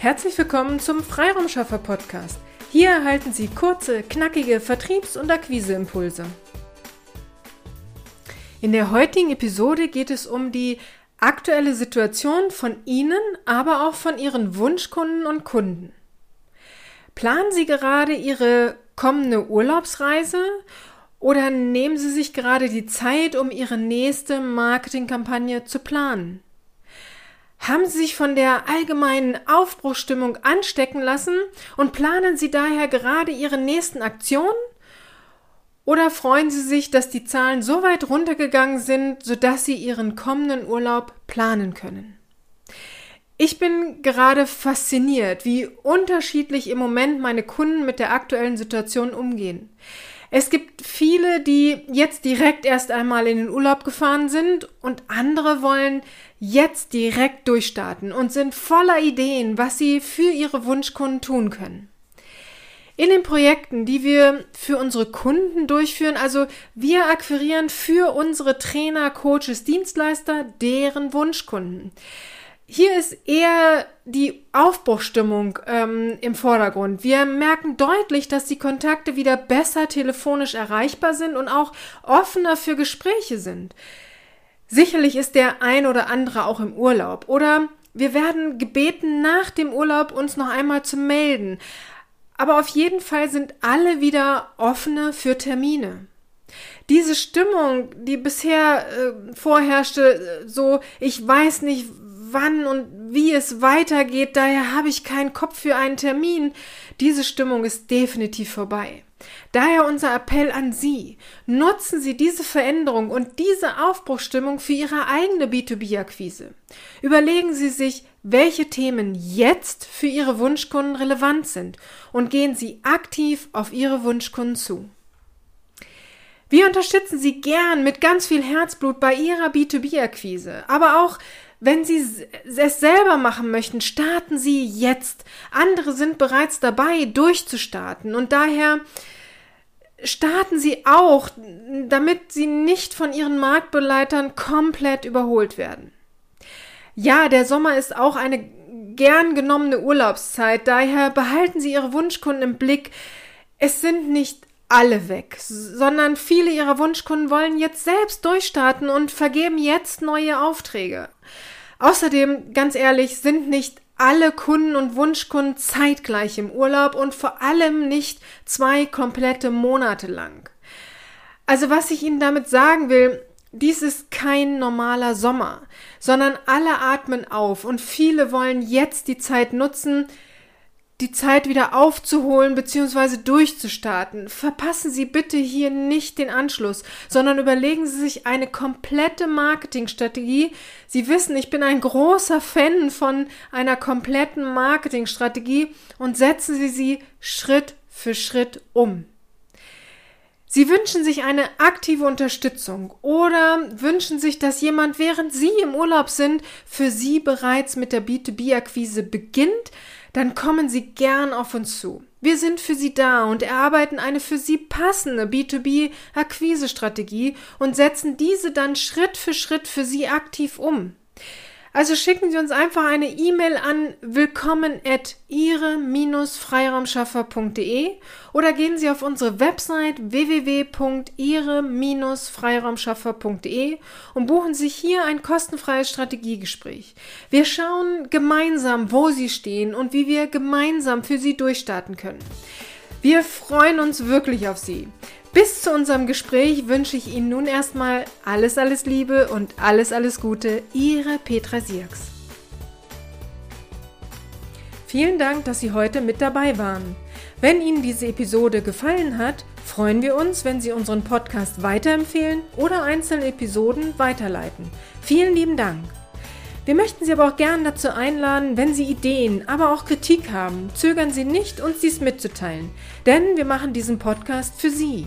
Herzlich willkommen zum Freiraumschaffer Podcast. Hier erhalten Sie kurze, knackige Vertriebs- und Akquiseimpulse. In der heutigen Episode geht es um die aktuelle Situation von Ihnen, aber auch von Ihren Wunschkunden und Kunden. Planen Sie gerade Ihre kommende Urlaubsreise oder nehmen Sie sich gerade die Zeit, um Ihre nächste Marketingkampagne zu planen? Haben Sie sich von der allgemeinen Aufbruchstimmung anstecken lassen und planen Sie daher gerade Ihre nächsten Aktionen? Oder freuen Sie sich, dass die Zahlen so weit runtergegangen sind, sodass Sie Ihren kommenden Urlaub planen können? Ich bin gerade fasziniert, wie unterschiedlich im Moment meine Kunden mit der aktuellen Situation umgehen. Es gibt viele, die jetzt direkt erst einmal in den Urlaub gefahren sind und andere wollen jetzt direkt durchstarten und sind voller Ideen, was sie für ihre Wunschkunden tun können. In den Projekten, die wir für unsere Kunden durchführen, also wir akquirieren für unsere Trainer, Coaches, Dienstleister deren Wunschkunden hier ist eher die Aufbruchstimmung ähm, im Vordergrund. Wir merken deutlich, dass die Kontakte wieder besser telefonisch erreichbar sind und auch offener für Gespräche sind. Sicherlich ist der ein oder andere auch im Urlaub oder wir werden gebeten, nach dem Urlaub uns noch einmal zu melden. Aber auf jeden Fall sind alle wieder offener für Termine diese Stimmung, die bisher äh, vorherrschte, so ich weiß nicht, wann und wie es weitergeht, daher habe ich keinen Kopf für einen Termin. Diese Stimmung ist definitiv vorbei. Daher unser Appell an Sie. Nutzen Sie diese Veränderung und diese Aufbruchstimmung für Ihre eigene B2B-Akquise. Überlegen Sie sich, welche Themen jetzt für Ihre Wunschkunden relevant sind und gehen Sie aktiv auf Ihre Wunschkunden zu. Wir unterstützen Sie gern mit ganz viel Herzblut bei Ihrer B2B-Akquise, aber auch wenn Sie es selber machen möchten, starten Sie jetzt. Andere sind bereits dabei, durchzustarten. Und daher starten Sie auch, damit Sie nicht von Ihren Marktbeleitern komplett überholt werden. Ja, der Sommer ist auch eine gern genommene Urlaubszeit. Daher behalten Sie Ihre Wunschkunden im Blick. Es sind nicht alle weg, sondern viele Ihrer Wunschkunden wollen jetzt selbst durchstarten und vergeben jetzt neue Aufträge. Außerdem, ganz ehrlich, sind nicht alle Kunden und Wunschkunden zeitgleich im Urlaub und vor allem nicht zwei komplette Monate lang. Also was ich Ihnen damit sagen will, dies ist kein normaler Sommer, sondern alle atmen auf und viele wollen jetzt die Zeit nutzen, die Zeit wieder aufzuholen bzw. durchzustarten. Verpassen Sie bitte hier nicht den Anschluss, sondern überlegen Sie sich eine komplette Marketingstrategie. Sie wissen, ich bin ein großer Fan von einer kompletten Marketingstrategie und setzen Sie sie Schritt für Schritt um. Sie wünschen sich eine aktive Unterstützung oder wünschen sich, dass jemand, während Sie im Urlaub sind, für Sie bereits mit der B2B-Akquise beginnt, dann kommen Sie gern auf uns zu. Wir sind für Sie da und erarbeiten eine für Sie passende B2B-Akquisestrategie und setzen diese dann Schritt für Schritt für Sie aktiv um. Also schicken Sie uns einfach eine E-Mail an willkommen at ihre-freiraumschaffer.de oder gehen Sie auf unsere Website www.ihre-freiraumschaffer.de und buchen sich hier ein kostenfreies Strategiegespräch. Wir schauen gemeinsam, wo Sie stehen und wie wir gemeinsam für Sie durchstarten können. Wir freuen uns wirklich auf Sie. Bis zu unserem Gespräch wünsche ich Ihnen nun erstmal alles, alles Liebe und alles, alles Gute. Ihre Petra Sierks. Vielen Dank, dass Sie heute mit dabei waren. Wenn Ihnen diese Episode gefallen hat, freuen wir uns, wenn Sie unseren Podcast weiterempfehlen oder einzelne Episoden weiterleiten. Vielen lieben Dank. Wir möchten Sie aber auch gern dazu einladen, wenn Sie Ideen, aber auch Kritik haben, zögern Sie nicht, uns dies mitzuteilen, denn wir machen diesen Podcast für Sie.